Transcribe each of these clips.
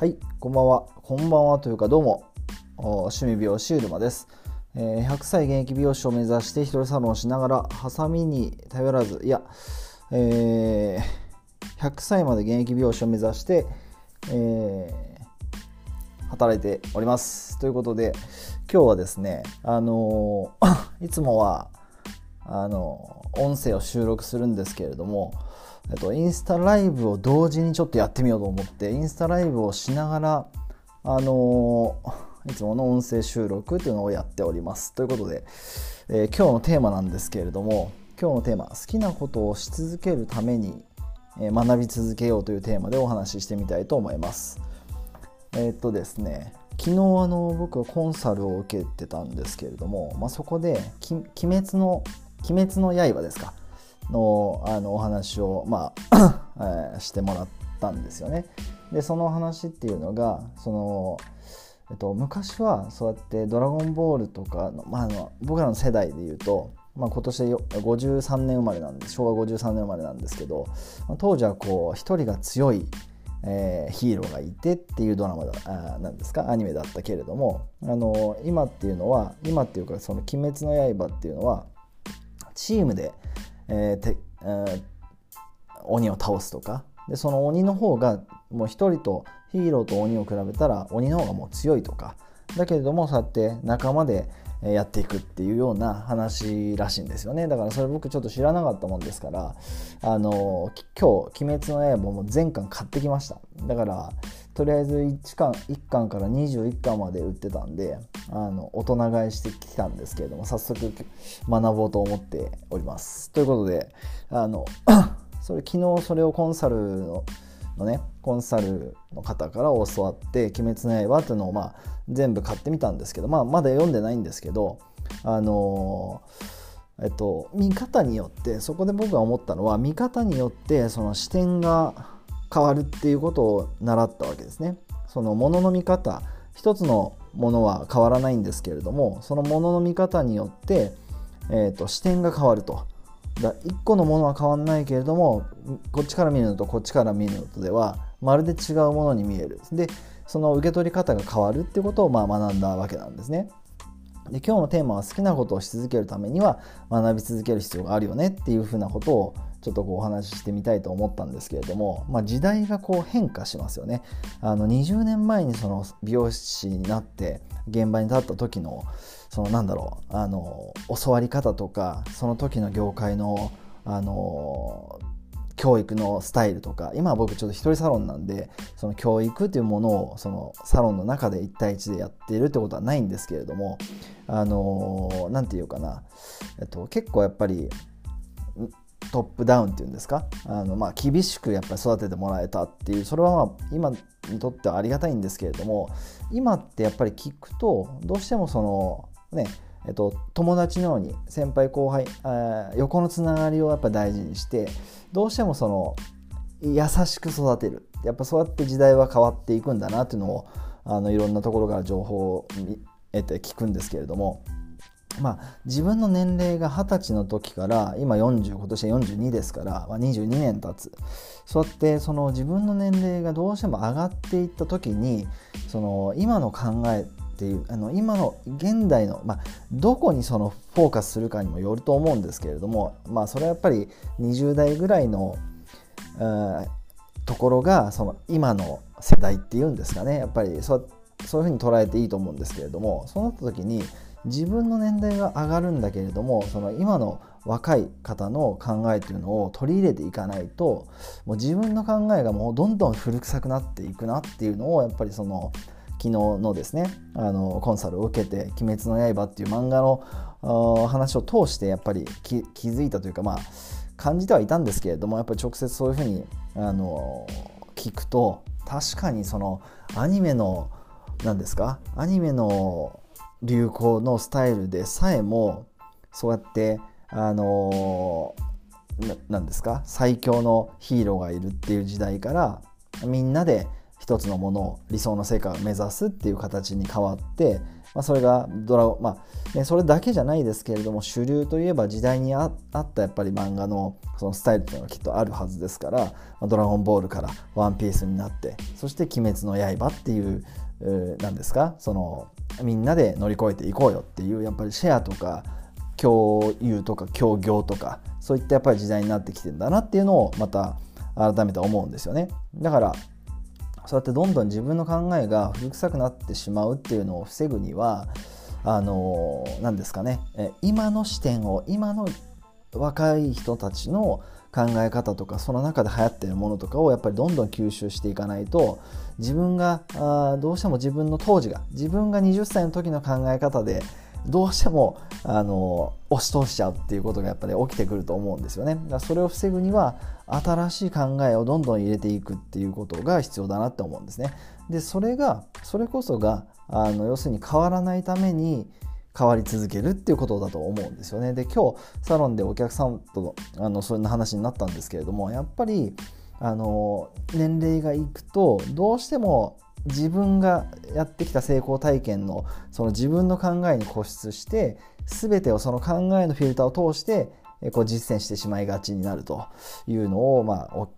はい、こんばんは。こんばんはというか、どうも、趣味美容師うるまです、100歳現役美容師を目指して一人サロンをしながら、ハサミに頼らず、いや、えー、100歳まで現役美容師を目指して、えー、働いております。ということで、今日はですね、あの、いつもは、あの音声を収録するんですけれども、えっと、インスタライブを同時にちょっとやってみようと思ってインスタライブをしながらあのいつもの音声収録というのをやっております。ということで、えー、今日のテーマなんですけれども今日のテーマ好きなことをし続けるために、学び続けようというテーマでお話ししてみたいと思います。えー、っとですね昨日あの僕はコンサルを受けてたんですけれども、まあ、そこで「鬼滅の鬼滅の刃」ですか。のあのお話を、まあ えー、してもらったんですよね。でその話っていうのがその、えっと、昔はそうやって「ドラゴンボール」とかの,、まあ、あの僕らの世代でいうと、まあ、今年53年生まれなんで昭和53年生まれなんですけど、当時はこう一人が強いえー、ヒーローがいてっていうドラマだあなんですか？アニメだったけれどもあの今っていうのは今っていうかその「鬼滅の刃」っていうのはチームで、えーえー、鬼を倒すとか。でその鬼の方がもう一人とヒーローと鬼を比べたら鬼の方がもう強いとか。だけれどもそうやって仲間でやっていくっていうような話らしいんですよね。だからそれ僕ちょっと知らなかったもんですからあの今日「鬼滅の刃」も全巻買ってきました。だからとりあえず1巻 ,1 巻から21巻まで売ってたんであの大人買いしてきたんですけれども早速学ぼうと思っております。ということであの それ昨日それをコンサルののねコンサルの方から教わって「鬼滅の刃」っていうのをまあ全部買ってみたんですけど、まあ、まだ読んでないんですけどあのえっと見方によってそこで僕が思ったのは見方によってその視点が変わるっていうことを習ったわけですね。そのものの見方一つのものは変わらないんですけれどもそのものの見方によって、えーと、視点が変わると。だ1個のものは変わらないけれどもこっちから見るのとこっちから見るのとではまるで違うものに見えるでその受け取り方が変わるってことをまあ学んだわけなんですね。で今日のテーマは好きなことをし続けるためには学び続ける必要があるよねっていうふうなことをちょっとこうお話ししてみたいと思ったんですけれども、まあ、時代がこう変化しますよね。あの20年前にその美容師になって現場に立った時のそのなんだろうあの教わり方とかその時の業界のあの教育のスタイルとか今は僕ちょっと一人サロンなんでその教育っていうものをそのサロンの中で1対1でやっているってことはないんですけれどもあの何て言うかな、えっと、結構やっぱりトップダウンっていうんですか？あの、まあ、厳しくやっぱり育ててもらえたっていうそれはまあ今にとってはありがたいんですけれども今ってやっぱり聞くとどうしてもそのねえっと、友達のように先輩後輩横のつながりをやっぱ大事にしてどうしてもその優しく育てる。やっぱそうやって時代は変わっていくんだなっていうのをあのいろんなところから情報を得て聞くんですけれどもまあ、自分の年齢が二十歳の時から今40今年42ですから、まあ、22年経つ。そうやってその自分の年齢がどうしても上がっていった時にその今の考えっていうあの今の現代の、まあ、どこにそのフォーカスするかにもよると思うんですけれども、まあ、それはやっぱり20代ぐらいの、ところがその今の世代っていうんですかね。やっぱりそそういうふうに捉えていいと思うんですけれどもそうなった時に自分の年代が上がるんだけれどもその今の若い方の考えというのを取り入れていかないともう自分の考えがもうどんどん古臭くなっていくなっていうのをやっぱりその昨日のですねあのコンサルを受けて「鬼滅の刃」っていう漫画の話を通してやっぱり気づいたというかまあ感じてはいたんですけれどもやっぱり直接そういうふうにあの聞くと確かにそのアニメの何ですかアニメの流行のスタイルでさえもそうやってあの何ですか？最強のヒーローがいるっていう時代からみんなで一つのものを理想の成果を目指すっていう形に変わってまあ、それがドラゴンまあ、ね、それだけじゃないですけれども主流といえば時代にあったやっぱり漫画のそのスタイルっていうのがきっとあるはずですから、ドラゴンボールからワンピースになってそして鬼滅の刃っていう何ですか？そのみんなで乗り越えていこうよっていうやっぱりシェアとか共有とか協業とかそういったやっぱり時代になってきてんだなっていうのをまた改めて思うんですよね。だからそうやってどんどん自分の考えが古臭くなってしまうっていうのを防ぐにはあの何ですかね？今の視点を今の若い人たちの考え方とかその中で流行っているものとかをやっぱりどんどん吸収していかないと自分があどうしても自分の当時が自分が20歳の時の考え方でどうしてもあの押し通しちゃうっていうことがやっぱり起きてくると思うんですよね。だからそれを防ぐには新しい考えをどんどん入れていくっていうことが必要だなって思うんですね。でそれがそれこそがあの要するに変わらないために変わり続けるっていうことだと思うんですよね。で今日サロンでお客さんとあのそんな話になったんですけれどもやっぱりあの年齢がいくとどうしても自分がやってきた成功体験のその自分の考えに固執して全てをその考えのフィルターを通してこう実践してしまいがちになるというのを、まあ、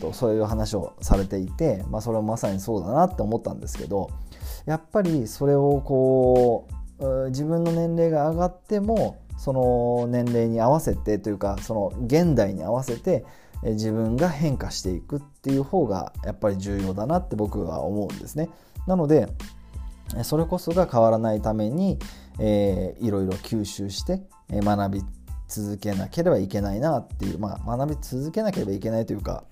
とそういう話をされていて、まあ、それはまさにそうだなって思ったんですけどやっぱりそれをこう自分の年齢が上がってもその年齢に合わせてというかその現代に合わせて自分が変化していくっていう方がやっぱり重要だなって僕は思うんですね。なのでそれこそが変わらないために、えー、いろいろ吸収して学び続けなければいけないなっていう、まあ、学び続けなければいけないというか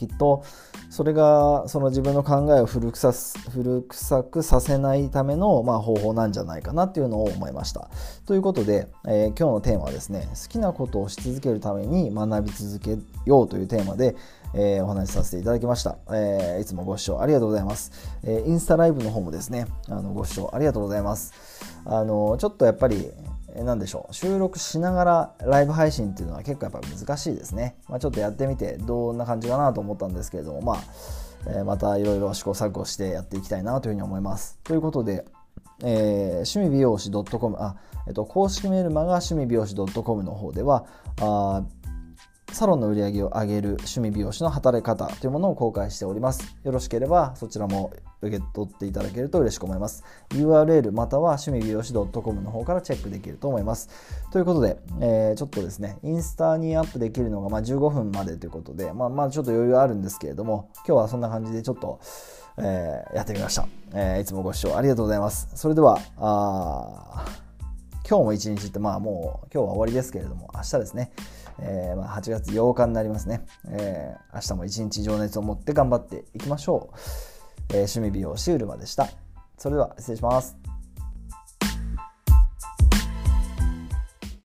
きっとそれがその自分の考えを古臭古臭くさせないための、まあ、方法なんじゃないかなっていうのを思いました。ということで、えー、今日のテーマはですね好きなことをし続けるために学び続けようというテーマで、えー、お話しさせていただきました、えー、いつもご視聴ありがとうございます、えインスタライブの方もですねあのご視聴ありがとうございます。あのちょっとやっぱり何でしょう。収録しながらライブ配信っていうのは結構やっぱ難しいですね、まあ、ちょっとやってみてどんな感じかなと思ったんですけれどもまあ、え、またいろいろ試行錯誤してやっていきたいなというふうに思います。ということで、えー、趣味美容師 .com あ、えっと、公式メールマガ趣味美容師 .com の方ではあサロンの売り上げを上げる趣味美容師の働き方というものを公開しております。よろしければそちらも受け取っていただけると嬉しく思います。URL または趣味美容師 .com の方からチェックできると思います。ということで、えー、ちょっとですね、インスタにアップできるのがま15分までということで、まあ、まあちょっと余裕あるんですけれども、今日はそんな感じでちょっと、えー、やってみました、えー、いつもご視聴ありがとうございます。それでは、あ今日も一日ってまあもう今日は終わりですけれども明日ですね、えー、まあ8月8日になりますね、えー、明日も一日情熱を持って頑張っていきましょう、えー、趣味美容シウルマでした。それでは失礼します。